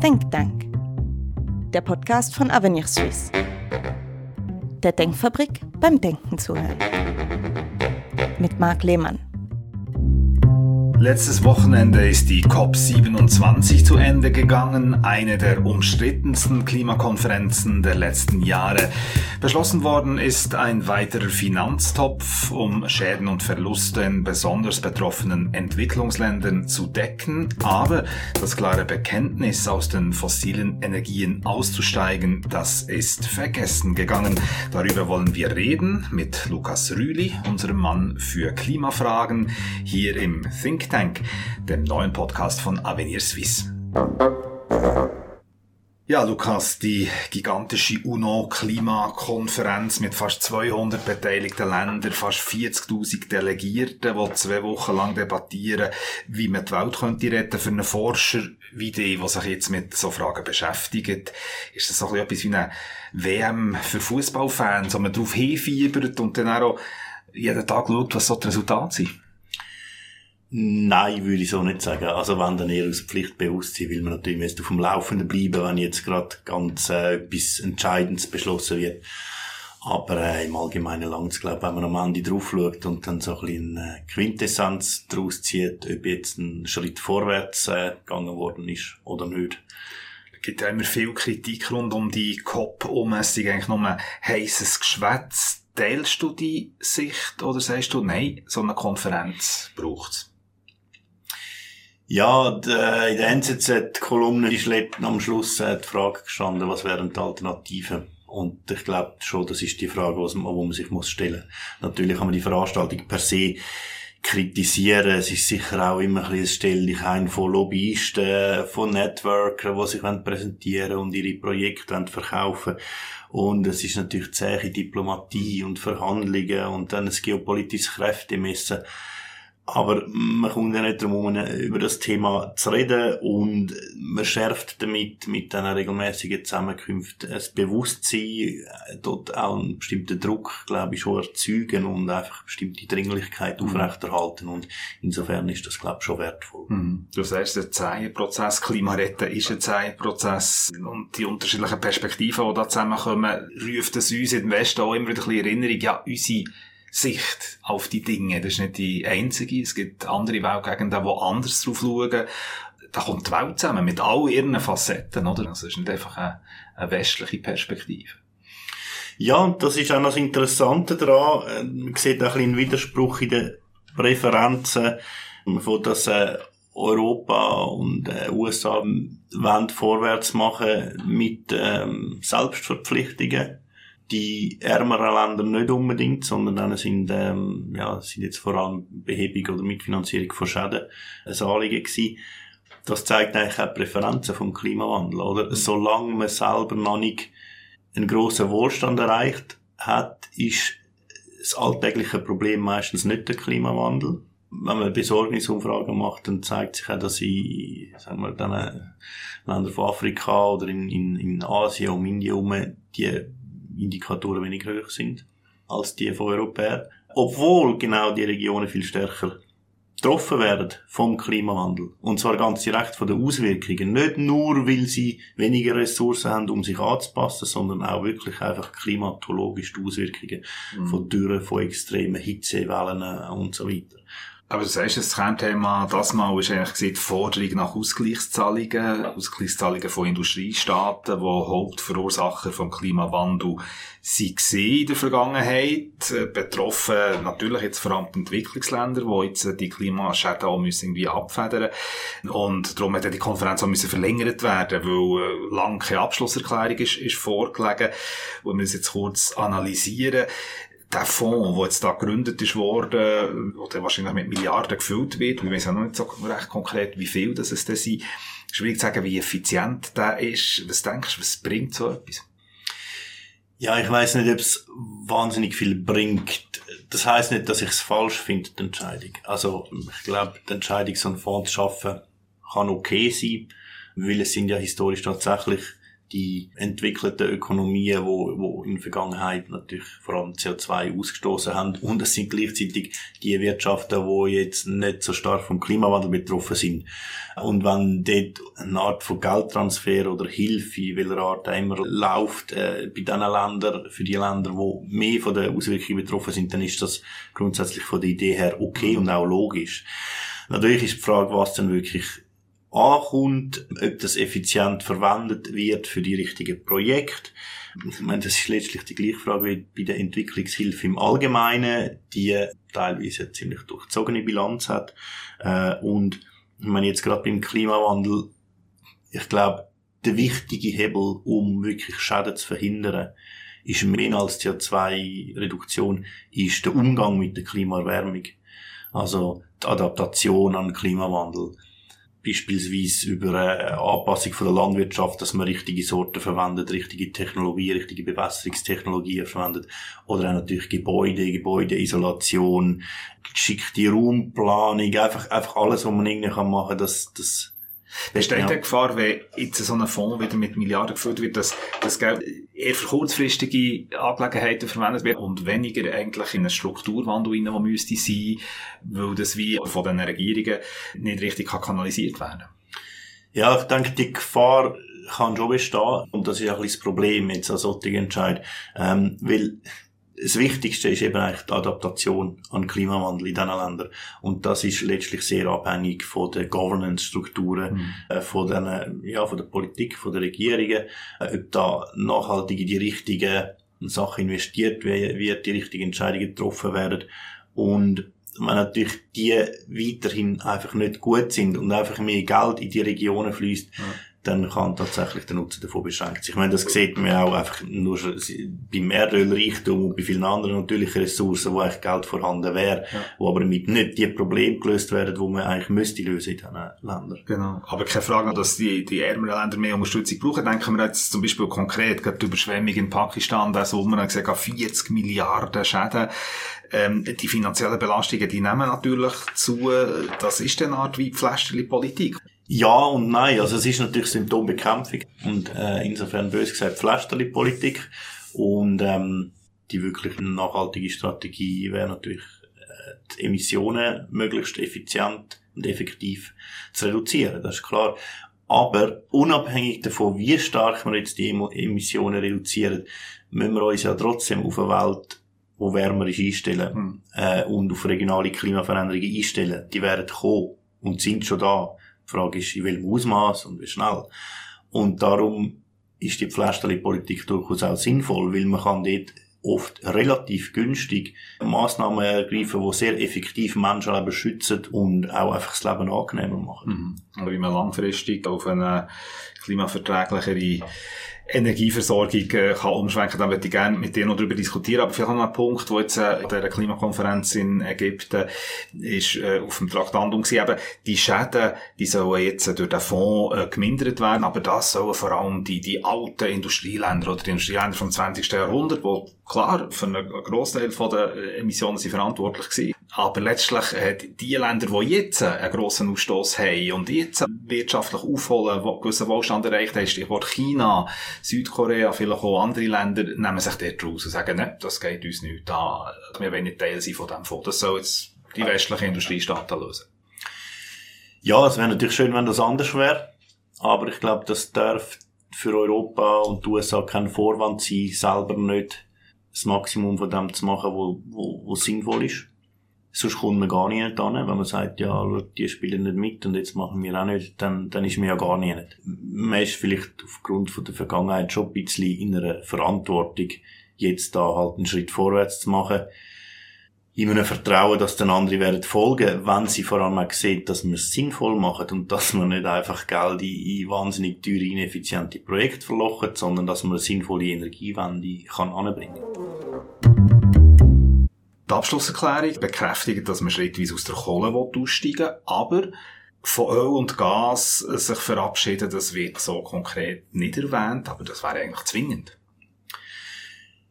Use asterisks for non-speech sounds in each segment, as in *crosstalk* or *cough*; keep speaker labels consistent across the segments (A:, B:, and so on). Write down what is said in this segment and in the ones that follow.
A: Think Tank, der Podcast von Avenir Suisse. Der Denkfabrik beim Denken zuhören. Mit Marc Lehmann.
B: Letztes Wochenende ist die COP27 zu Ende gegangen, eine der umstrittensten Klimakonferenzen der letzten Jahre. Beschlossen worden ist ein weiterer Finanztopf, um Schäden und Verluste in besonders betroffenen Entwicklungsländern zu decken, aber das klare Bekenntnis aus den fossilen Energien auszusteigen, das ist vergessen gegangen. Darüber wollen wir reden mit Lukas Rüli, unserem Mann für Klimafragen, hier im Think Tank, dem neuen Podcast von Avenir Suisse. Ja, Lukas, die gigantische UNO-Klimakonferenz mit fast 200 beteiligten Ländern, fast 40.000 Delegierten, die zwei Wochen lang debattieren, wie man die Welt könnte retten für einen Forscher wie die, der sich jetzt mit so Fragen beschäftigt. Ist das so etwas wie eine WM für Fußballfans, wo man darauf hinfiebert und dann auch jeden Tag schaut, was so die Resultate sind?
C: Nein, würde ich so nicht sagen. Also wenn dann eher aus Pflichtbewusstsein, will man natürlich jetzt auf dem Laufenden bleiben, wenn jetzt gerade ganz äh, etwas Entscheidendes beschlossen wird. Aber äh, im Allgemeinen langt es, glaube wenn man am Ende drauf schaut und dann so ein bisschen äh, Quintessenz daraus zieht, ob jetzt ein Schritt vorwärts äh, gegangen worden ist oder nicht.
B: Es gibt ja immer viel Kritik rund um die COP-Umessung, eigentlich nur ein heisses Geschwätz. Teilst du die Sicht oder sagst du, nein, so eine Konferenz braucht es?
C: Ja, die, in der NZZ-Kolumne ist am Schluss äh, die Frage gestanden, was wären die Alternativen? Und ich glaube schon, das ist die Frage, wo man sich muss stellen muss. Natürlich kann man die Veranstaltung per se kritisieren. Es ist sicher auch immer ein bisschen Stellung ein von Lobbyisten, von Networkern, die sich präsentieren und ihre Projekte verkaufen Und es ist natürlich zähe Diplomatie und Verhandlungen und dann ein geopolitisches Kräftemessen. Aber man kommt ja nicht darum, über das Thema zu reden und man schärft damit mit diesen regelmäßigen Zusammenkünften das Bewusstsein, dort auch einen bestimmten Druck, glaube ich, schon erzeugen und einfach eine bestimmte Dringlichkeit mhm. aufrechterhalten und insofern ist das, glaube ich, schon wertvoll.
B: Mhm. Du sagst, der Zeienprozess, Klimaretten ist ein Zeienprozess und die unterschiedlichen Perspektiven, die da zusammenkommen, ruft es uns in den Westen auch immer wieder ein bisschen Erinnerung, ja, unsere Sicht auf die Dinge. Das ist nicht die einzige. Es gibt andere Weltgegenden, die anders drauf schauen. Da kommt die Welt zusammen mit all ihren Facetten, oder? Also es ist nicht einfach eine, eine westliche Perspektive.
C: Ja, und das ist auch noch das Interessante daran. Man sieht auch ein einen Widerspruch in den Präferenzen von dass äh, Europa und äh, USA wollen vorwärts machen mit ähm, Selbstverpflichtungen die ärmeren Länder nicht unbedingt, sondern dann sind, ähm, ja, sind jetzt vor allem Behebung oder Mitfinanzierung von Schäden ein Anliegen gewesen. Das zeigt eigentlich auch die Präferenzen vom Klimawandel, oder? Mhm. Solange man selber noch nicht einen grossen Wohlstand erreicht hat, ist das alltägliche Problem meistens nicht der Klimawandel. Wenn man Besorgnisumfragen macht, dann zeigt sich auch, dass in, sagen wir, dann Ländern von Afrika oder in, in, in Asien, um Indien herum, die Indikatoren weniger hoch sind als die von Europäern. Obwohl genau die Regionen viel stärker getroffen werden vom Klimawandel. Und zwar ganz direkt von den Auswirkungen. Nicht nur, weil sie weniger Ressourcen haben, um sich anzupassen, sondern auch wirklich einfach klimatologisch die Auswirkungen mhm. von Dürren, von extremen Hitzewellen und so weiter.
B: Aber du sagst, das Kernthema das Mal ist eigentlich die Forderung nach Ausgleichszahlungen, Ausgleichszahlungen von Industriestaaten, die Hauptverursacher vom Klimawandel sie in der Vergangenheit. Betroffen natürlich jetzt vor allem die Entwicklungsländer, die jetzt die Klimaschäden auch müssen irgendwie abfedern Und darum hat die Konferenz auch müssen verlängert werden, weil äh, lang keine Abschlusserklärung ist, ist vorgelegen. Und wir müssen jetzt kurz analysieren der Fonds, der jetzt da gegründet ist worden, der wahrscheinlich mit Milliarden gefüllt wird, wir wissen auch noch nicht so recht konkret, wie viel das es da sind. Schwierig zu sagen, wie effizient der ist. Was denkst du, was bringt so etwas?
C: Ja, ich weiß nicht, ob es wahnsinnig viel bringt. Das heißt nicht, dass ich es falsch finde, die Entscheidung. Also, ich glaube, die Entscheidung, so einen Fonds zu schaffen, kann okay sein, weil es sind ja historisch tatsächlich die entwickelten Ökonomien, wo, wo in der Vergangenheit natürlich vor allem CO2 ausgestoßen haben. Und es sind gleichzeitig die Wirtschaften, die jetzt nicht so stark vom Klimawandel betroffen sind. Und wenn dort eine Art von Geldtransfer oder Hilfe, welcher Art immer, läuft äh, bei diesen Ländern, für die Länder, die mehr von den Auswirkungen betroffen sind, dann ist das grundsätzlich von der Idee her okay und auch logisch. Natürlich ist die Frage, was denn wirklich ankommt, ob das effizient verwendet wird für die richtigen Projekte. Ich meine, das ist letztlich die gleiche Frage wie bei der Entwicklungshilfe im Allgemeinen, die teilweise eine ziemlich durchzogene Bilanz hat. Äh, und ich meine, jetzt gerade beim Klimawandel, ich glaube, der wichtige Hebel, um wirklich Schäden zu verhindern, ist mehr als CO2-Reduktion, ist der Umgang mit der Klimaerwärmung. Also die Adaptation an den Klimawandel beispielsweise über eine Anpassung von der Landwirtschaft, dass man richtige Sorten verwendet, richtige Technologie, richtige Bewässerungstechnologien verwendet. Oder auch natürlich Gebäude, Gebäudeisolation, geschickte Raumplanung, einfach, einfach alles, was man irgendwie machen kann, dass, dass
B: Besteht ja. die Gefahr, wenn jetzt so ein Fonds wieder mit Milliarden gefüllt wird, dass das Geld eher für kurzfristige Angelegenheiten verwendet wird und weniger eigentlich in einen Strukturwandel rein, der müsste sein, weil das wie von den Regierungen nicht richtig kanalisiert werden kann?
C: Ja, ich denke, die Gefahr kann schon bestehen und das ist auch ein bisschen das Problem jetzt an solchen Entscheid, ähm, weil das Wichtigste ist eben eigentlich die Adaptation an den Klimawandel in diesen Ländern. Und das ist letztlich sehr abhängig von den Governance-Strukturen, mhm. äh, von, den, ja, von der Politik, von der Regierungen, äh, ob da nachhaltig in die richtigen Sachen investiert wird, die richtigen Entscheidungen getroffen werden. Und wenn natürlich die weiterhin einfach nicht gut sind und einfach mehr Geld in die Regionen fließt, mhm dann kann tatsächlich der Nutzen davon beschränkt sein. Ich meine, das sieht man ja auch einfach nur schon beim Erdölreichtum und bei vielen anderen natürlichen Ressourcen, wo eigentlich Geld vorhanden wäre, ja. wo aber damit nicht die Probleme gelöst werden, die man eigentlich müsste lösen in diesen Ländern.
B: Genau. Aber keine Frage, dass die, die ärmeren Länder mehr Unterstützung brauchen. Denken wir jetzt zum Beispiel konkret, gerade die Überschwemmung in Pakistan, da Sommer, man gesagt, 40 Milliarden Schäden. Ähm, die finanziellen Belastungen, die nehmen natürlich zu. Das ist eine Art wie Pflasterli-Politik.
C: Ja und nein. Also es ist natürlich Symptombekämpfung und äh, insofern bös gesagt Pflasterli-Politik. Und ähm, die wirklich nachhaltige Strategie wäre natürlich äh, die Emissionen möglichst effizient und effektiv zu reduzieren. Das ist klar. Aber unabhängig davon, wie stark wir jetzt die Emissionen reduzieren, müssen wir uns ja trotzdem auf eine Welt, wo wärmer ist, einstellen mhm. äh, und auf regionale Klimaveränderungen einstellen. Die werden kommen und sind schon da. Die Frage ist, in welchem Ausmaß und wie schnell. Und darum ist die Pflasterli-Politik durchaus auch sinnvoll, weil man kann dort oft relativ günstig Massnahmen ergreifen, die sehr effektiv Menschenleben schützen und auch einfach das Leben angenehmer machen.
B: Mhm. Wie man langfristig auf eine klimaverträglichere Energieversorgung äh, kann umschwenken, dann würde ich gerne mit dir noch darüber diskutieren. Aber vielleicht noch ein Punkt, wo jetzt äh, der Klimakonferenz in Ägypten ist äh, auf dem Traktandum gewesen. Eben, die Schäden, die sollen jetzt durch den Fonds äh, gemindert werden, aber das sollen vor allem die, die alten Industrieländer oder die Industrieländer vom 20. Jahrhundert, wo klar für einen Großteil der Emissionen sind verantwortlich gewesen. Aber letztlich, äh, die Länder, die jetzt einen grossen Ausstoß haben und jetzt wirtschaftlich aufholen, wo gewissen Wohlstand erreicht haben, Stichwort China, Südkorea, vielleicht auch andere Länder, nehmen sich dort raus und sagen, ne, das geht uns nicht an. Wir wollen nicht Teil sein von dem Fonds. Das soll jetzt die westlichen Industriestaaten lösen.
C: Ja, es wäre natürlich schön, wenn das anders wäre. Aber ich glaube, das darf für Europa und die USA kein Vorwand sein, selber nicht das Maximum von dem zu machen, wo, wo, wo sinnvoll ist. Sonst kommt man gar nicht hin. Wenn man sagt, ja, die spielen nicht mit und jetzt machen wir auch nicht, dann, dann ist man ja gar nicht. Man ist vielleicht aufgrund von der Vergangenheit schon ein bisschen in einer Verantwortung, jetzt da halt einen Schritt vorwärts zu machen. In einem Vertrauen, dass dann andere werden folgen, wenn sie vor allem auch sehen, dass man es sinnvoll macht und dass man nicht einfach Geld in, in wahnsinnig teure, ineffiziente Projekte verlocht, sondern dass man eine sinnvolle Energiewende kann anbringen kann.
B: Die Abschlusserklärung bekräftigt, dass man schrittweise aus der Kohle aussteigen will, aber von Öl und Gas sich verabschieden, das wird so konkret nicht erwähnt, aber das wäre eigentlich zwingend.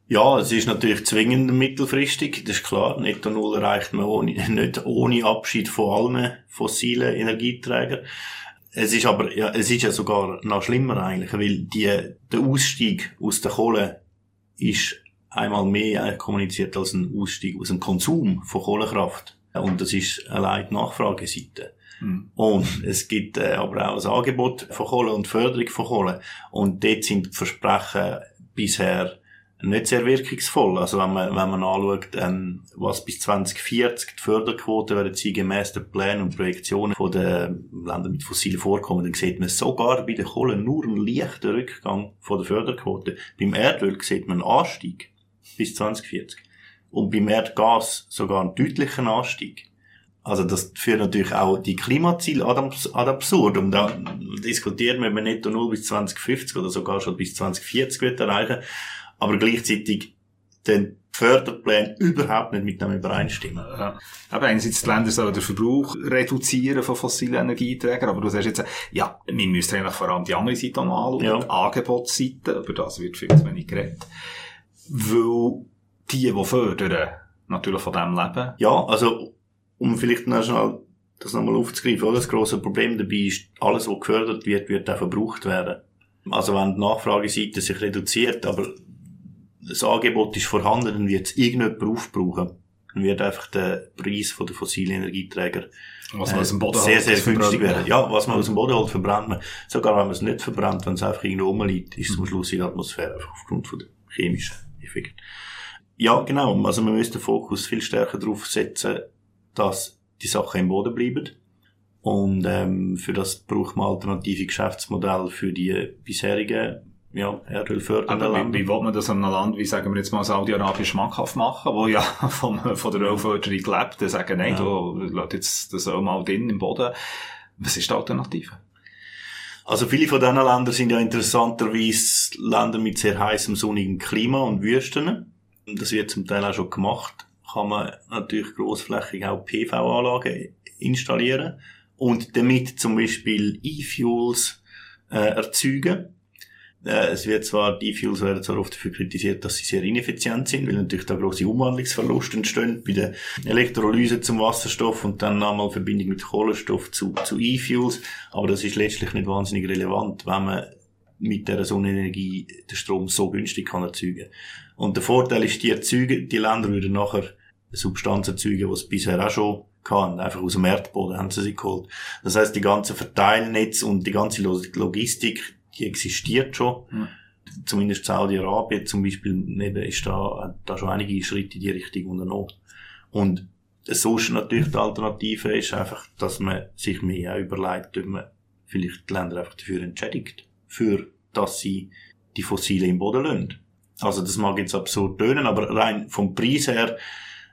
C: Ja, es ist natürlich zwingend mittelfristig, das ist klar. Netto Null erreicht man ohne, *laughs* nicht ohne Abschied von allen fossilen Energieträgern. es ist aber, ja, es ist ja sogar noch schlimmer eigentlich, weil die, der Ausstieg aus der Kohle ist einmal mehr kommuniziert als ein Ausstieg aus dem Konsum von Kohlekraft. Und das ist allein die Nachfrageseite. Mhm. Und es gibt äh, aber auch ein Angebot von Kohle und Förderung von Kohle. Und dort sind die Versprechen bisher nicht sehr wirkungsvoll. Also wenn man, wenn man anschaut, ähm, was bis 2040 die Förderquote werden sie gemäss den Plänen und Projektionen von den Ländern mit fossilen Vorkommen, dann sieht man sogar bei der Kohle nur einen leichten Rückgang von der Förderquote. Beim Erdöl sieht man einen Anstieg bis 2040. Und beim Erdgas sogar einen deutlichen Anstieg. Also das führt natürlich auch die Klimaziele ad, ad absurdum. Da diskutiert man, ob man netto 0 bis 2050 oder sogar schon bis 2040 wird erreichen aber gleichzeitig den Förderpläne überhaupt nicht mit dem übereinstimmen.
B: Ja. Aber einerseits die Länder sollen den Verbrauch reduzieren von fossilen Energieträgern, aber du sagst jetzt, ja, wir müssen eigentlich vor allem die andere Seite noch anschauen, ja. die Angebotsseite, über das wird viel zu wenig geredet. Weil die, die fördern, natürlich von dem leben.
C: Ja, also, um vielleicht noch schnell das nochmal aufzugreifen, oder? das grosse Problem dabei ist, alles, was gefördert wird, wird auch verbraucht werden. Also wenn die Nachfrageseite sich reduziert, aber das Angebot ist vorhanden, dann wird es irgendjemand aufbrauchen. Dann wird einfach der Preis der fossilen Energieträger
B: was man aus dem
C: Boden sehr, sehr günstig werden. Ja, was man aus dem Boden holt, verbrennt man. Sogar wenn man es nicht verbrennt, wenn es einfach irgendwo rumliegt, ist es am Schluss in der Atmosphäre, einfach aufgrund von der chemischen Effekte. Ja, genau. Also man müsste den Fokus viel stärker darauf setzen, dass die Sachen im Boden bleiben. Und ähm, für das braucht man alternative Geschäftsmodelle für die bisherigen ja, Erdölfördernden
B: Länder. Wie, wie will man das einem Land, wie sagen wir jetzt mal Saudi-Arabien schmackhaft machen, wo ja *laughs* von, von der Ölförderung lebt, die sagen, nein, ja. du lässt jetzt das Öl mal drin im Boden. Was ist die Alternative?
C: Also viele von diesen Ländern sind ja interessanterweise Länder mit sehr heißem, sonnigem Klima und Wüsten. Das wird zum Teil auch schon gemacht. Kann man natürlich grossflächig auch PV-Anlagen installieren und damit zum Beispiel E-Fuels äh, erzeugen. Äh, es wird zwar, die E-Fuels werden zwar oft dafür kritisiert, dass sie sehr ineffizient sind, weil natürlich da große Umwandlungsverluste entstehen bei der Elektrolyse zum Wasserstoff und dann nochmal Verbindung mit Kohlenstoff zu, zu E-Fuels. Aber das ist letztlich nicht wahnsinnig relevant, wenn man mit der Sonnenenergie den Strom so günstig kann erzeugen. Und der Vorteil ist, die erzeugen, die Länder würden nachher Substanzen erzeugen, die es bisher auch schon kann. Einfach aus dem Erdboden haben sie sie geholt. Das heißt, die ganze Verteilnetz und die ganze Logistik, die existiert schon. Mhm. Zumindest Saudi-Arabien zum Beispiel ist da, da schon einige Schritte in die Richtung unternommen. Und sonst natürlich die Alternative ist einfach, dass man sich mehr überlegt, ob man vielleicht die Länder einfach dafür entschädigt, für, dass sie die Fossile im Boden lassen. Also das mag jetzt absurd tönen, aber rein vom Preis her,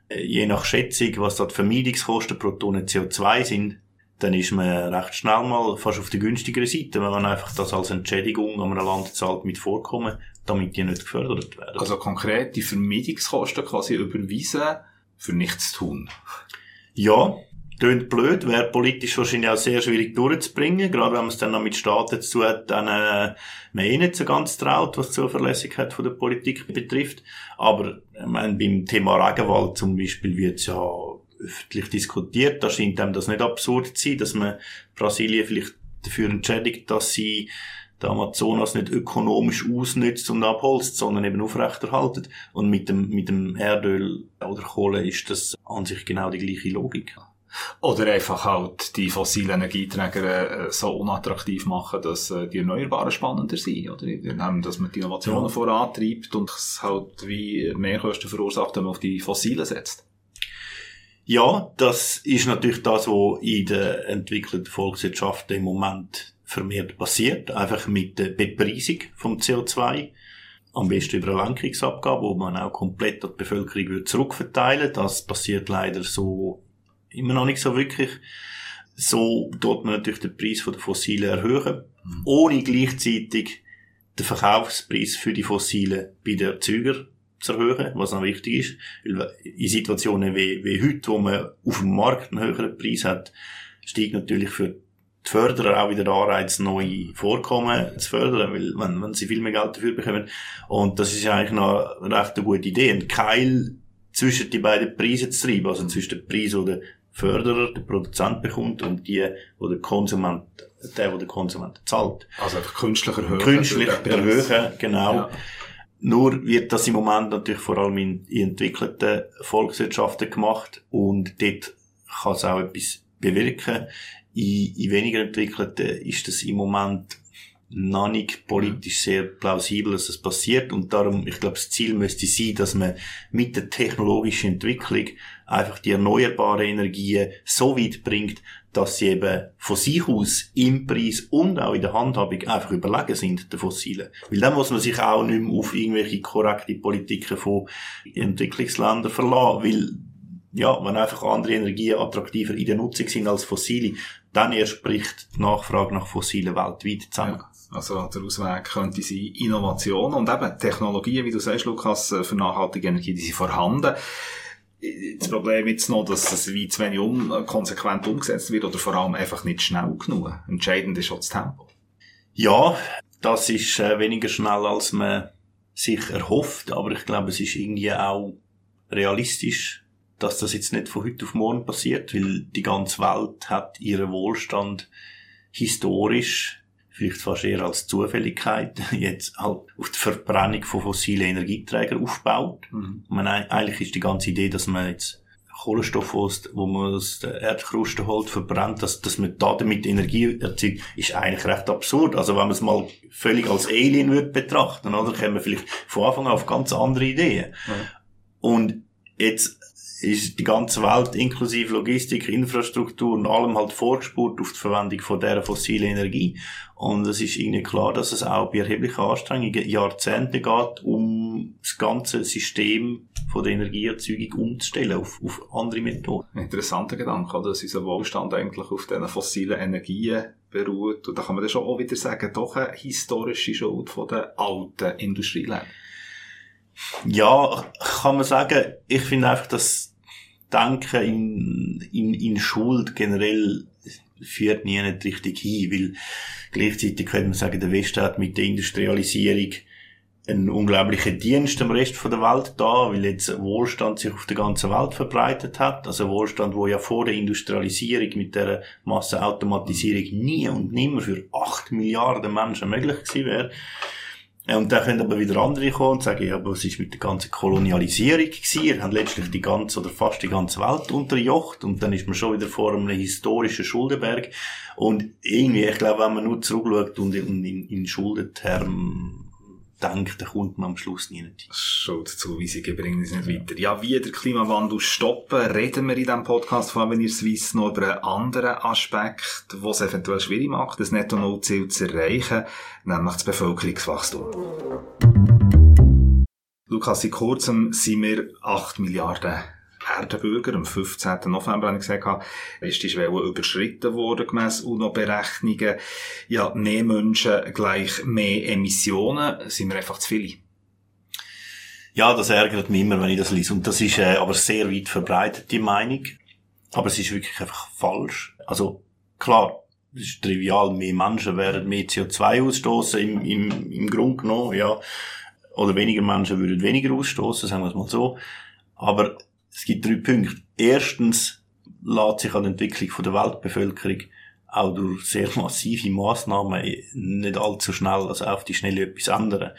C: äh, je nach Schätzung, was da die Vermeidungskosten pro Tonne CO2 sind, dann ist man recht schnell mal fast auf der günstigeren Seite, wenn man einfach das als Entschädigung an einem Land zahlt mit Vorkommen, damit die nicht gefördert werden.
B: Also konkret die Vermeidungskosten quasi überweisen für nichts tun.
C: Ja, tönt blöd, wäre politisch wahrscheinlich auch sehr schwierig durchzubringen, gerade wenn man es dann noch mit Staaten zu hat, dann äh, man eh nicht so ganz traut, was die Zuverlässigkeit von der Politik betrifft. Aber ich meine, beim Thema Regenwald zum Beispiel wird es ja öffentlich diskutiert. Da scheint einem das nicht absurd zu sein, dass man Brasilien vielleicht dafür entschädigt, dass sie der Amazonas nicht ökonomisch ausnützt und abholzt, sondern eben aufrechterhaltet. Und mit dem, mit dem Erdöl oder Kohle ist das an sich genau die gleiche Logik.
B: Oder einfach halt die fossilen Energieträger äh, so unattraktiv machen, dass äh, die Erneuerbaren spannender sind, oder? Dass man die Innovationen ja. vorantreibt und es halt wie Mehrkosten verursacht, wenn man auf die fossilen setzt.
C: Ja, das ist natürlich das, was in der entwickelten Volkswirtschaft im Moment vermehrt passiert. Einfach mit der Bepreisung vom CO2. Am besten über eine Lenkungsabgabe, wo man auch komplett an die Bevölkerung zurückverteilen Das passiert leider so immer noch nicht so wirklich. So tut man natürlich den Preis der Fossilen erhöhen, mhm. ohne gleichzeitig den Verkaufspreis für die Fossilen bei den Erzeugern zu erhöhen, was noch wichtig ist. Weil in Situationen wie, wie heute, wo man auf dem Markt einen höheren Preis hat, steigt natürlich für die Förderer auch wieder der Anreiz, neue Vorkommen zu fördern, weil, wenn, wenn sie viel mehr Geld dafür bekommen. Und das ist eigentlich noch eine recht gute Idee, einen Keil zwischen die beiden Preise zu treiben, also zwischen dem Preis, den der Förderer, der Produzent bekommt und die, wo der Konsument, der, wo der Konsument zahlt.
B: Also einfach künstlich erhöhen.
C: Künstlich erhöhen, genau. Ja. Nur wird das im Moment natürlich vor allem in, in entwickelten Volkswirtschaften gemacht und dort kann es auch etwas bewirken. In, in weniger entwickelten ist das im Moment noch nicht politisch sehr plausibel, dass das passiert. Und darum, ich glaube, das Ziel müsste sein, dass man mit der technologischen Entwicklung einfach die erneuerbaren Energien so weit bringt, dass sie eben von sich aus im Preis und auch in der Handhabung einfach überlegen sind, der Fossilen. Weil dann muss man sich auch nicht mehr auf irgendwelche korrekte Politiken von Entwicklungsländern verlassen, weil ja, wenn einfach andere Energien attraktiver in der Nutzung sind als fossile, dann erst bricht die Nachfrage nach fossilen weltweit zusammen. Ja.
B: Also der Ausweg könnte sein Innovation und eben Technologien, wie du sagst, Lukas, für nachhaltige Energie, die sind vorhanden. Das Problem jetzt noch, dass es wie zu wenig um, konsequent umgesetzt wird oder vor allem einfach nicht schnell genug. Entscheidend ist auch das Tempo.
C: Ja, das ist äh, weniger schnell, als man sich erhofft, aber ich glaube, es ist irgendwie auch realistisch, dass das jetzt nicht von heute auf morgen passiert, weil die ganze Welt hat ihren Wohlstand historisch vielleicht fast eher als Zufälligkeit, *laughs* jetzt halt auf die Verbrennung von fossilen Energieträgern aufbaut. Mhm. Man, eigentlich ist die ganze Idee, dass man jetzt Kohlenstoff, wo man aus der Erdkruste holt, verbrennt, dass, dass man da damit Energie erzeugt, ist eigentlich recht absurd. Also wenn man es mal völlig als Alien wird betrachten, oder, käme man vielleicht von Anfang an auf ganz andere Ideen. Mhm. Und jetzt ist die ganze Welt inklusive Logistik, Infrastruktur und allem halt vorgespurt auf die Verwendung von dieser fossilen Energie. Und es ist irgendwie klar, dass es auch bei erheblichen Anstrengungen Jahrzehnte geht, um das ganze System von der Energieerzeugung umzustellen auf, auf andere Methoden.
B: Interessanter Gedanke, oder? dass unser Wohlstand eigentlich auf diesen fossilen Energien beruht. Und da kann man dann schon auch wieder sagen, doch eine historische Schuld von den alten Industrieländern.
C: Ja, kann man sagen, ich finde einfach, dass Denken in, in, in Schuld generell führt nie nicht richtig hin, weil gleichzeitig könnte man sagen, der Westen hat mit der Industrialisierung einen unglaublichen Dienst am Rest der Welt da, weil jetzt Wohlstand sich auf der ganzen Welt verbreitet hat. Also Wohlstand, wo ja vor der Industrialisierung mit der Massenautomatisierung nie und nimmer für acht Milliarden Menschen möglich gewesen wäre. Und dann können aber wieder andere kommen und sagen, ja, aber was ist mit der ganzen Kolonialisierung gewesen? Ihr habt letztlich die ganze oder fast die ganze Welt unterjocht und dann ist man schon wieder vor einem historischen Schuldenberg. Und irgendwie, ich glaube, wenn man nur zurückschaut und in, in, in Schuldentermen denkt, dann kommt man am Schluss nie nicht.
B: Schuldzuweisungen bringen uns nicht weiter. Ja, wie der Klimawandel stoppen, reden wir in diesem Podcast von Avenir Suisse noch über einen anderen Aspekt, der es eventuell schwierig macht, das Netto-Null-Ziel zu erreichen, nämlich das Bevölkerungswachstum. Lukas, in kurzem sind wir 8 Milliarden Erdenbürger. Am 15. November habe ich gesagt, ist die Schwelle überschritten worden, gemäss UNO-Berechnungen. Ja, mehr Menschen gleich mehr Emissionen. Sind wir einfach zu viele?
C: Ja, das ärgert mich immer, wenn ich das lese. Und das ist äh, aber sehr weit verbreitet, die Meinung. Aber es ist wirklich einfach falsch. Also, klar, es ist trivial, mehr Menschen werden mehr CO2 ausstoßen im, im, im Grunde genommen, ja. Oder weniger Menschen würden weniger ausstoßen, sagen wir es mal so. Aber es gibt drei Punkte. Erstens lässt sich an der Entwicklung der Weltbevölkerung auch durch sehr massive Massnahmen nicht allzu schnell, also auf die Schnelle etwas ändern.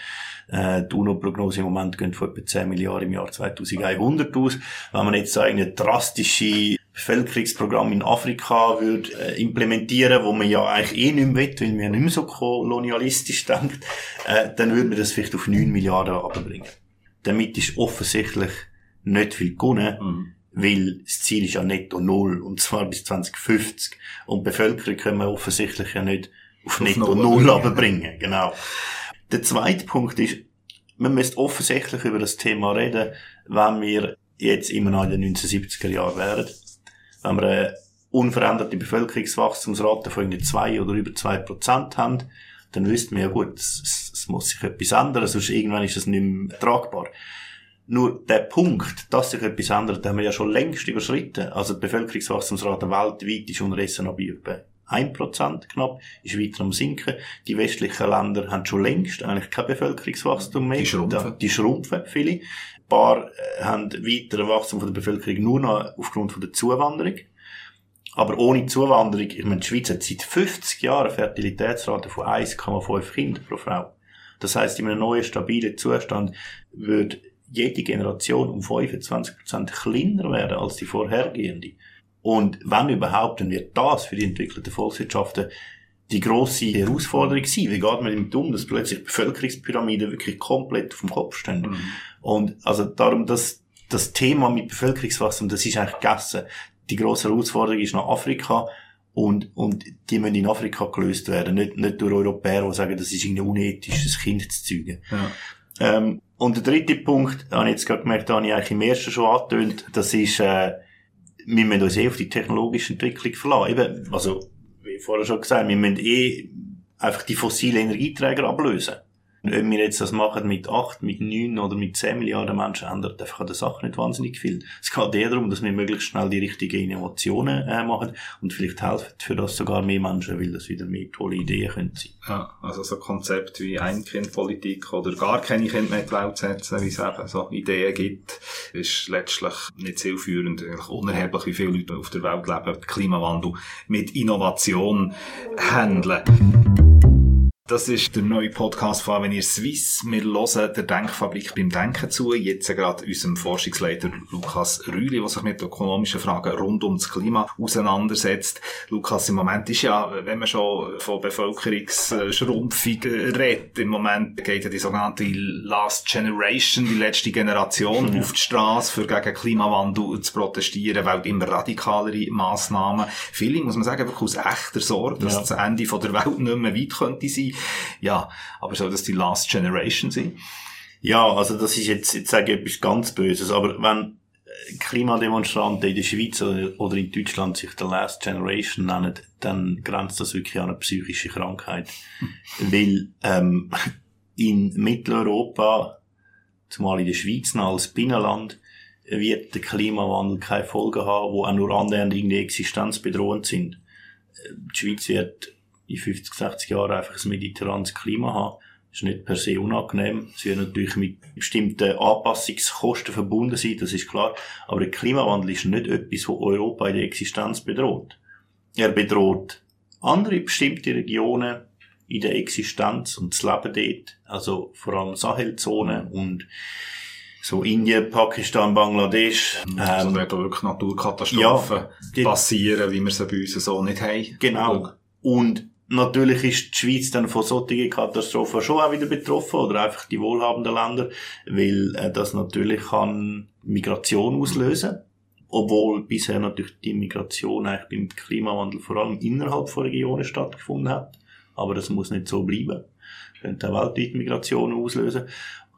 C: Äh, die UNO-Prognose im Moment geht von etwa 10 Milliarden im Jahr 2100 aus. Wenn man jetzt so eine drastische Bevölkerungsprogramm in Afrika würde äh, implementieren, wo man ja eigentlich eh nicht mehr will, weil man nicht mehr so kolonialistisch denkt, äh, dann würde man das vielleicht auf 9 Milliarden abbringen. Damit ist offensichtlich nicht viel gewonnen, mhm. weil das Ziel ist ja netto null, und zwar bis 2050. Und die Bevölkerung können wir offensichtlich ja nicht auf, auf netto null runterbringen, genau. Der zweite Punkt ist, man müsste offensichtlich über das Thema reden, wenn wir jetzt immer noch in den 1970er Jahren wären. Wenn wir eine unveränderte Bevölkerungswachstumsrate von irgendwie zwei oder über zwei Prozent haben, dann wüssten wir ja gut, es, es muss sich etwas ändern, sonst irgendwann ist das nicht mehr tragbar. Nur der Punkt, dass sich etwas ändert, haben wir ja schon längst überschritten. Also die Bevölkerungswachstumsrate weltweit ist unterdessen noch bei etwa 1% knapp, ist weiter am sinken. Die westlichen Länder haben schon längst eigentlich kein Bevölkerungswachstum mehr.
B: Die schrumpfen.
C: Die schrumpfen, viele. Ein paar äh, haben weitere Wachstum von der Bevölkerung nur noch aufgrund von der Zuwanderung. Aber ohne Zuwanderung, ich meine, die Schweiz hat seit 50 Jahren eine Fertilitätsrate von 1,5 Kindern pro Frau. Das heißt, in einem neuen, stabilen Zustand würde jede Generation um 25% kleiner werden als die vorhergehende. Und wenn überhaupt, dann wird das für die entwickelten Volkswirtschaften die grosse Herausforderung sein. Wie geht man damit um, dass plötzlich Bevölkerungspyramiden wirklich komplett auf dem Kopf stehen? Mhm. Und also darum, dass das Thema mit Bevölkerungswachstum, das ist eigentlich gegessen. Die grosse Herausforderung ist nach Afrika und, und die müssen in Afrika gelöst werden. Nicht, nicht durch Europäer, die sagen, das ist irgendwie unethisch, das Kind zu zeugen. Ja. Ähm, und der dritte Punkt, habe ich jetzt gerade gemerkt, habe ich eigentlich im ersten schon angetönt, das ist, äh, wir müssen uns eh auf die technologische Entwicklung verlassen. Eben, also, wie vorher schon gesagt, wir müssen eh einfach die fossilen Energieträger ablösen. Und ob wir jetzt das machen mit 8, mit 9 oder mit 10 Milliarden Menschen, ändert einfach an der Sache nicht wahnsinnig viel. Es geht eher darum, dass wir möglichst schnell die richtigen Innovationen äh, machen und vielleicht helfen für das sogar mehr Menschen, weil das wieder mehr tolle Ideen können sein.
B: Ja, also so Konzept wie Ein-Kind-Politik oder gar keine Kinder mehr in die Welt setzen, wie es eben so Ideen gibt, ist letztlich nicht zielführend. Eigentlich unerheblich, wie viele Leute auf der Welt leben, Klimawandel mit Innovation handeln. Das ist der neue Podcast von Avenir Swiss. Wir hören der Denkfabrik beim Denken zu. Jetzt gerade unserem Forschungsleiter Lukas Rüli, der sich mit ökonomischen Fragen rund um das Klima auseinandersetzt. Lukas, im Moment ist ja, wenn man schon von Bevölkerungsschrumpfung redet, im Moment geht ja die sogenannte Last Generation, die letzte Generation, ja. auf die Straße, für gegen Klimawandel zu protestieren, weil immer radikalere Massnahmen. Viele, muss man sagen, wirklich aus echter Sorge, dass ja. das Ende von der Welt nicht mehr weit könnte sein *laughs* ja, aber soll das die Last Generation sein?
C: Ja, also das ist jetzt, jetzt sage ich etwas ganz Böses, aber wenn Klimademonstranten in der Schweiz oder in Deutschland sich der Last Generation nennen, dann grenzt das wirklich an eine psychische Krankheit. Hm. Weil ähm, *laughs* in Mitteleuropa, zumal in der Schweiz noch als Binnenland, wird der Klimawandel keine Folgen haben, die auch nur annähernd irgendwie existenzbedrohend sind. Die Schweiz wird in 50, 60 Jahren einfach ein mediterranes Klima haben. Das ist nicht per se unangenehm. Es wird natürlich mit bestimmten Anpassungskosten verbunden sein, das ist klar. Aber der Klimawandel ist nicht etwas, was Europa in der Existenz bedroht. Er bedroht andere bestimmte Regionen in der Existenz und das Leben dort. Also vor allem Sahelzone und so Indien, Pakistan, Bangladesch.
B: Also ähm, dort wirklich Naturkatastrophen ja, passieren, wie wir sie bei uns so nicht haben.
C: Genau. Und Natürlich ist die Schweiz dann von solchen Katastrophen schon auch wieder betroffen, oder einfach die wohlhabenden Länder, weil äh, das natürlich kann Migration auslösen. Obwohl bisher natürlich die Migration eigentlich beim Klimawandel vor allem innerhalb von Regionen stattgefunden hat. Aber das muss nicht so bleiben. Könnte auch weltweit Migration auslösen.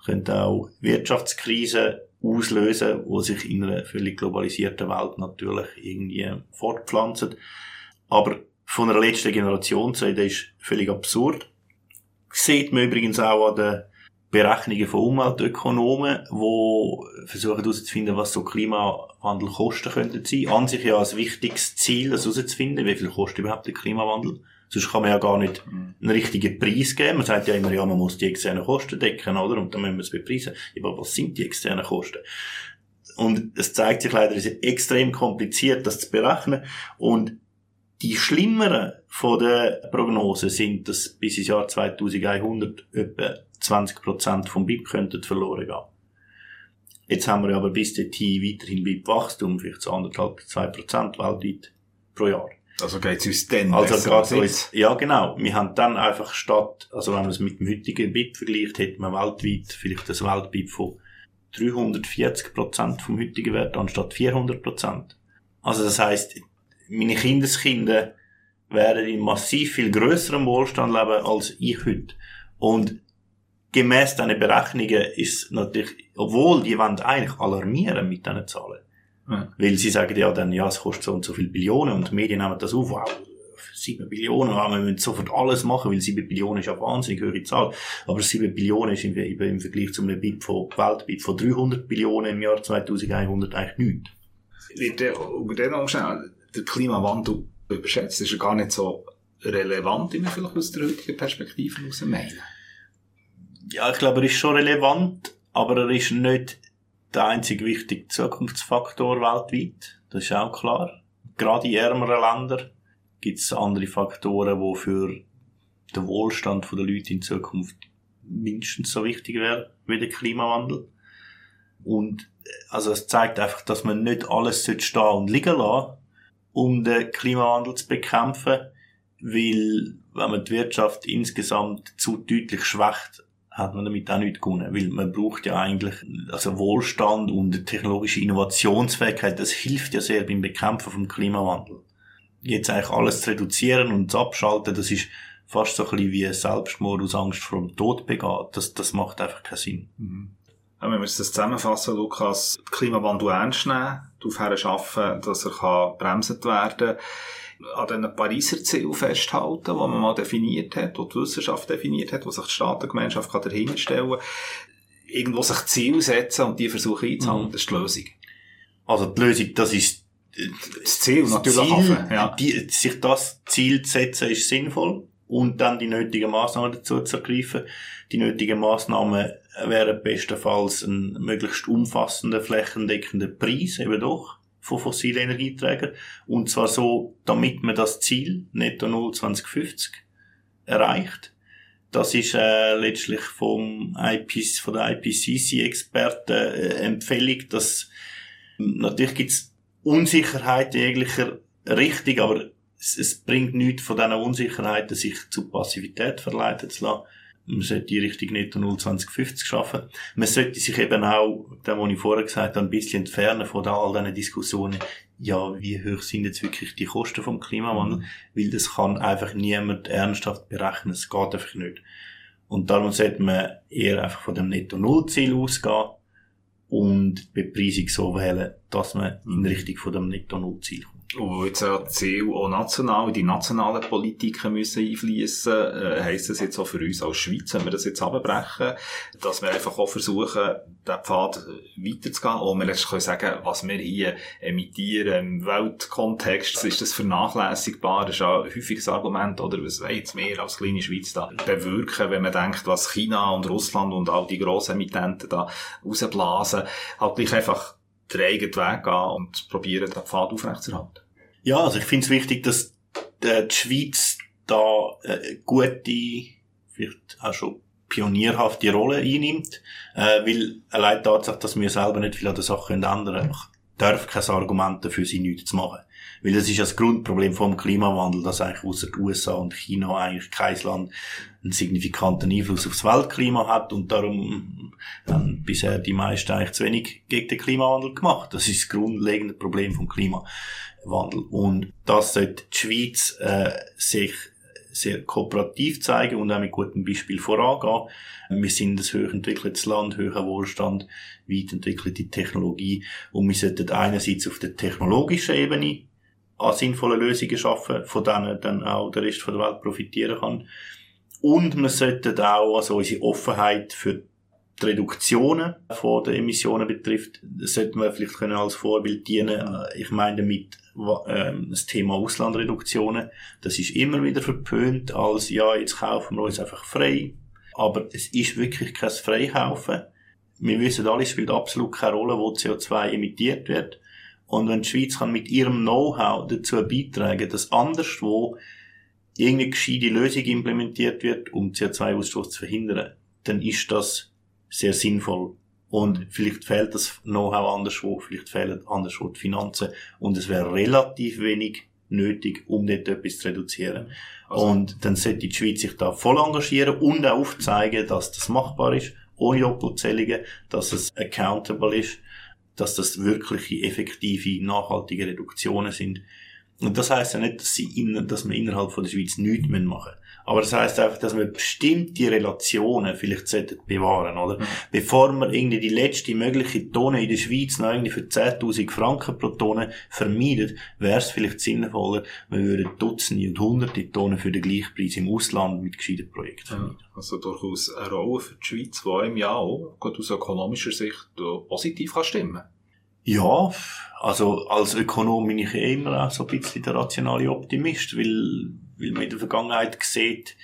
C: Könnte auch Wirtschaftskrisen auslösen, wo sich in einer völlig globalisierten Welt natürlich irgendwie fortpflanzen. Aber von einer letzten Generation zu reden, ist völlig absurd. Sieht man übrigens auch an den Berechnungen von Umweltökonomen, die versuchen herauszufinden, was so Klimawandel kosten könnte sein. An sich ja als wichtiges Ziel, das herauszufinden, wie viel kostet überhaupt der Klimawandel. Sonst kann man ja gar nicht einen richtigen Preis geben. Man sagt ja immer, ja, man muss die externen Kosten decken, oder? Und dann müssen wir es bepreisen. Aber was sind die externen Kosten? Und es zeigt sich leider, es ist extrem kompliziert, das zu berechnen. Und die schlimmeren von der Prognose sind, dass bis ins Jahr 2100 etwa 20% vom BIP könnten verloren gehen. Jetzt haben wir aber bis dahin weiterhin BIP-Wachstum, vielleicht so anderthalb, zwei Prozent weltweit pro Jahr.
B: Also geht's uns dann
C: also besser uns, Ja, genau. Wir haben dann einfach statt, also wenn man es mit dem heutigen BIP vergleicht, hätte man weltweit vielleicht das Weltbip von 340% vom heutigen Wert anstatt 400% Also das heißt, meine Kindeskinder werden in massiv viel größerem Wohlstand leben als ich heute. Und gemäß diesen Berechnungen ist natürlich, obwohl die wollen eigentlich alarmieren mit diesen Zahlen. Ja. Weil sie sagen ja dann, ja, es kostet so und so viel Billionen und die Medien nehmen das auf, wow, 7 Billionen, wir müssen sofort alles machen, weil 7 Billionen ist ja wahnsinnig hohe Zahl. Aber 7 Billionen ist im, im Vergleich zu einem BIP von, Weltbip von 300 Billionen im Jahr 2100 eigentlich nichts.
B: Wird der, über der Klimawandel überschätzt. ist er gar nicht so relevant, wir vielleicht aus der heutigen Perspektive heraus meinen.
C: Ja, ich glaube, er ist schon relevant, aber er ist nicht der einzige wichtige Zukunftsfaktor weltweit. Das ist auch klar. gerade in ärmeren Ländern gibt es andere Faktoren, die für den Wohlstand der Leute in Zukunft mindestens so wichtig wären wie der Klimawandel. Und also es zeigt einfach, dass man nicht alles stehen und liegen lassen um den Klimawandel zu bekämpfen, weil wenn man die Wirtschaft insgesamt zu deutlich schwächt, hat man damit auch nichts gewonnen, weil man braucht ja eigentlich also Wohlstand und technologische Innovationsfähigkeit, das hilft ja sehr beim Bekämpfen vom Klimawandel. Jetzt eigentlich alles zu reduzieren und zu abschalten, das ist fast so ein bisschen wie Selbstmord aus Angst vor dem Tod begehen. Das, das macht einfach keinen Sinn. Mhm.
B: Wenn wir das zusammenfassen, Lukas, Klimawandel ernst nehmen, darauf arbeiten, dass er kann bremset werden an den Pariser Zielen festhalten, die man mal definiert hat, die die Wissenschaft definiert hat, wo sich die Staatengemeinschaft dahinter stellen kann, irgendwo sich Ziele setzen und die versuchen einzuhalten, mhm. das ist die Lösung.
C: Also die Lösung, das ist
B: das Ziel das natürlich.
C: Ziel, ja. die, sich das Ziel zu setzen, ist sinnvoll und dann die nötigen Maßnahmen dazu zu ergreifen. Die nötigen Maßnahmen wären bestenfalls ein möglichst umfassender, flächendeckender Preis, eben doch, von fossilen Energieträgern. Und zwar so, damit man das Ziel, Netto 0 2050, erreicht. Das ist äh, letztlich vom IPC, von der IPCC-Experten äh, Empfehlung, dass natürlich gibt's Unsicherheit jeglicher Richtung, aber es, es bringt nichts von diesen Unsicherheiten, sich zu Passivität verleiten zu lassen man sollte die Richtung netto 0 2050 schaffen. Man sollte sich eben auch, dem, was ich vorher gesagt habe, ein bisschen entfernen von all diesen Diskussionen, ja, wie hoch sind jetzt wirklich die Kosten vom Klimawandel? Mhm. Weil das kann einfach niemand ernsthaft berechnen. Es geht einfach nicht. Und darum sollte man eher einfach von dem Netto-Null-Ziel ausgehen und die Bepreisung so wählen, dass man in Richtung von dem Netto-Null-Ziel kommt.
B: Und jetzt Ziele auch national, die nationalen Politiken müssen einfließen, äh, heisst das jetzt auch für uns als Schweiz, wenn wir das jetzt abbrechen, dass wir einfach auch versuchen, den Pfad weiterzugehen, und wir letztlich können sagen, was wir hier emittieren im Weltkontext, ist das vernachlässigbar, das ist ja ein häufiges Argument, oder? Was wollen jetzt wir als kleine Schweiz da bewirken, wenn man denkt, was China und Russland und all die grossen Emittenten da rausblasen, halt gleich einfach den eigenen Weg gehen und probieren, den Pfad aufrechtzuerhalten.
C: Ja, also ich finde es wichtig, dass die Schweiz da eine gute, vielleicht auch schon pionierhafte Rolle einnimmt, äh, weil allein die Tatsache, dass wir selber nicht viel an der Sache ändern können, darf kein Argument dafür sein, nichts zu machen. Weil das ist ja das Grundproblem vom Klimawandel, dass eigentlich außer USA und China eigentlich kein Land einen signifikanten Einfluss aufs Weltklima hat und darum haben bisher die meisten eigentlich zu wenig gegen den Klimawandel gemacht. Das ist das grundlegende Problem vom Klimawandel. Und das sollte die Schweiz äh, sich sehr kooperativ zeigen und auch mit gutem Beispiel vorangehen. Wir sind ein hochentwickeltes Land, hoher Wohlstand, weit entwickelte Technologie und wir sollten einerseits auf der technologischen Ebene an sinnvollen Lösungen schaffen, von denen dann auch der Rest der Welt profitieren kann. Und wir sollten auch also unsere Offenheit für die Reduktionen von den Emissionen betrifft, sollten wir vielleicht können als Vorbild dienen. Ich meine damit ähm, das Thema Auslandreduktionen. Das ist immer wieder verpönt als, ja, jetzt kaufen wir uns einfach frei. Aber es ist wirklich kein Freikaufen. Wir wissen alle, es spielt absolut keine Rolle, wo CO2 emittiert wird. Und wenn die Schweiz kann mit ihrem Know-how dazu beitragen, dass anderswo irgendeine gescheite Lösung implementiert wird, um CO2-Ausstoß zu verhindern, dann ist das sehr sinnvoll. Und vielleicht fehlt das Know-how anderswo, vielleicht fehlen anderswo die Finanzen und es wäre relativ wenig nötig, um dort etwas zu reduzieren. Also. Und dann sollte die Schweiz sich da voll engagieren und auch aufzeigen, dass das machbar ist, ohne Doppelzählungen, dass es accountable ist dass das wirkliche, effektive, nachhaltige Reduktionen sind. Und das heißt ja nicht, dass, sie in, dass wir innerhalb von der Schweiz nichts machen müssen. Aber das heißt einfach, dass wir bestimmte Relationen vielleicht sollten bewahren, oder? Mhm. Bevor wir irgendwie die letzte mögliche Tonne in der Schweiz noch irgendwie für 10.000 Franken pro Tonne vermeidet, wäre es vielleicht sinnvoller, wir würden Dutzende und Hunderte Tonnen für den gleichen Preis im Ausland mit gescheiten Projekten vermeiden.
B: Ja, also durchaus eine Rolle für die Schweiz, die im Jahr auch, gut aus ökonomischer Sicht, positiv kann stimmen
C: ja, also als Ökonom bin ich eh immer auch so ein bisschen der rationale Optimist, weil, weil man in der Vergangenheit sieht,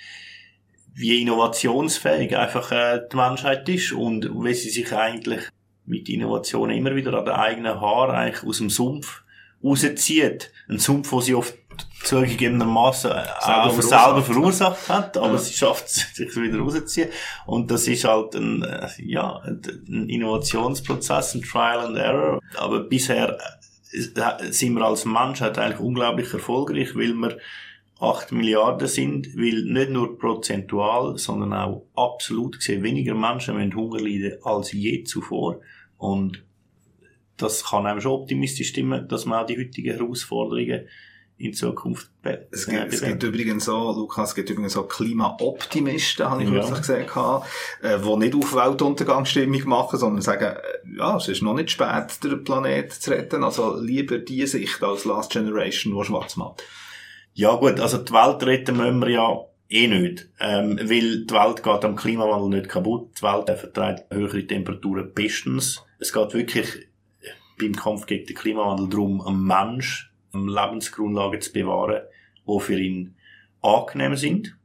C: wie innovationsfähig einfach äh, die Menschheit ist und wie sie sich eigentlich mit Innovationen immer wieder an den eigenen Haaren eigentlich aus dem Sumpf rauszieht. Ein Sumpf, den sie oft zugegebenermaßen auch selber, selber verursacht hat, aber ja. sie schafft es, *laughs* sich wieder rauszuziehen. Und das ist halt ein, äh, ja, ein Innovationsprozess, ein Trial and Error. Aber bisher äh, sind wir als Menschheit eigentlich unglaublich erfolgreich, weil wir 8 Milliarden sind, weil nicht nur prozentual, sondern auch absolut gesehen weniger Menschen müssen Hunger leiden als je zuvor. Und das kann einem schon optimistisch stimmen, dass man auch die heutigen Herausforderungen in Zukunft
B: be es gibt, es gibt übrigens so, Lukas, es gibt übrigens so Klimaoptimisten, habe ich ja. kürzlich gesehen, äh, die nicht auf Weltuntergangsstimmung machen, sondern sagen, äh, ja, es ist noch nicht spät, den Planet zu retten, also lieber die Sicht als Last Generation, die schwarz macht.
C: Ja gut, also die Welt retten müssen wir ja eh nicht, ähm, weil die Welt geht am Klimawandel nicht kaputt, die Welt verträgt höhere Temperaturen bestens. Es geht wirklich beim Kampf gegen den Klimawandel darum, am Mensch Lebensgrundlagen zu bewahren, die für ihn angenehm sind.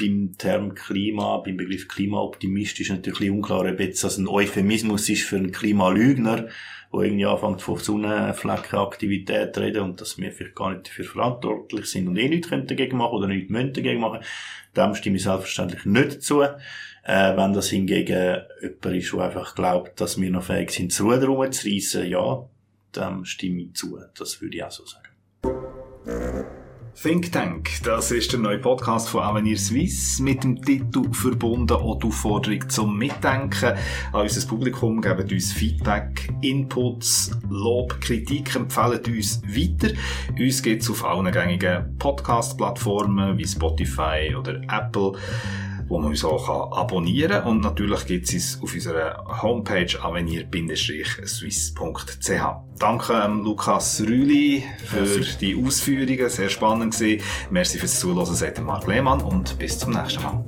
C: Beim Term Klima, beim Begriff Klimaoptimist ist natürlich unklar, ob jetzt das ein Euphemismus ist für einen Klimalügner, wo irgendwie anfängt von Sonnenfleckenaktivität reden und dass wir vielleicht gar nicht dafür verantwortlich sind und eh nichts dagegen machen oder nichts müssen dagegen machen. Dem stimme ich selbstverständlich nicht zu. Äh, wenn das hingegen jemand ist, der einfach glaubt, dass wir noch fähig sind, das Ruder rumzureissen, ja, dem stimme ich zu. Das würde ich auch so sagen.
B: Think Tank, das ist der neue Podcast von Avenir Suisse mit dem Titel Verbunden die Aufforderung zum Mitdenken. An unser Publikum geben uns Feedback, Inputs, Lob, Kritik, empfehlen uns weiter. Uns gibt es auf allen gängigen Podcast-Plattformen wie Spotify oder Apple wo man uns auch abonnieren kann. Und natürlich gibt es uns auf unserer Homepage avenir-swiss.ch. Danke ähm, Lukas Rüli für die Ausführungen, sehr spannend gewesen. Merci fürs Zuhören, sagt Marc Lehmann und bis zum nächsten Mal.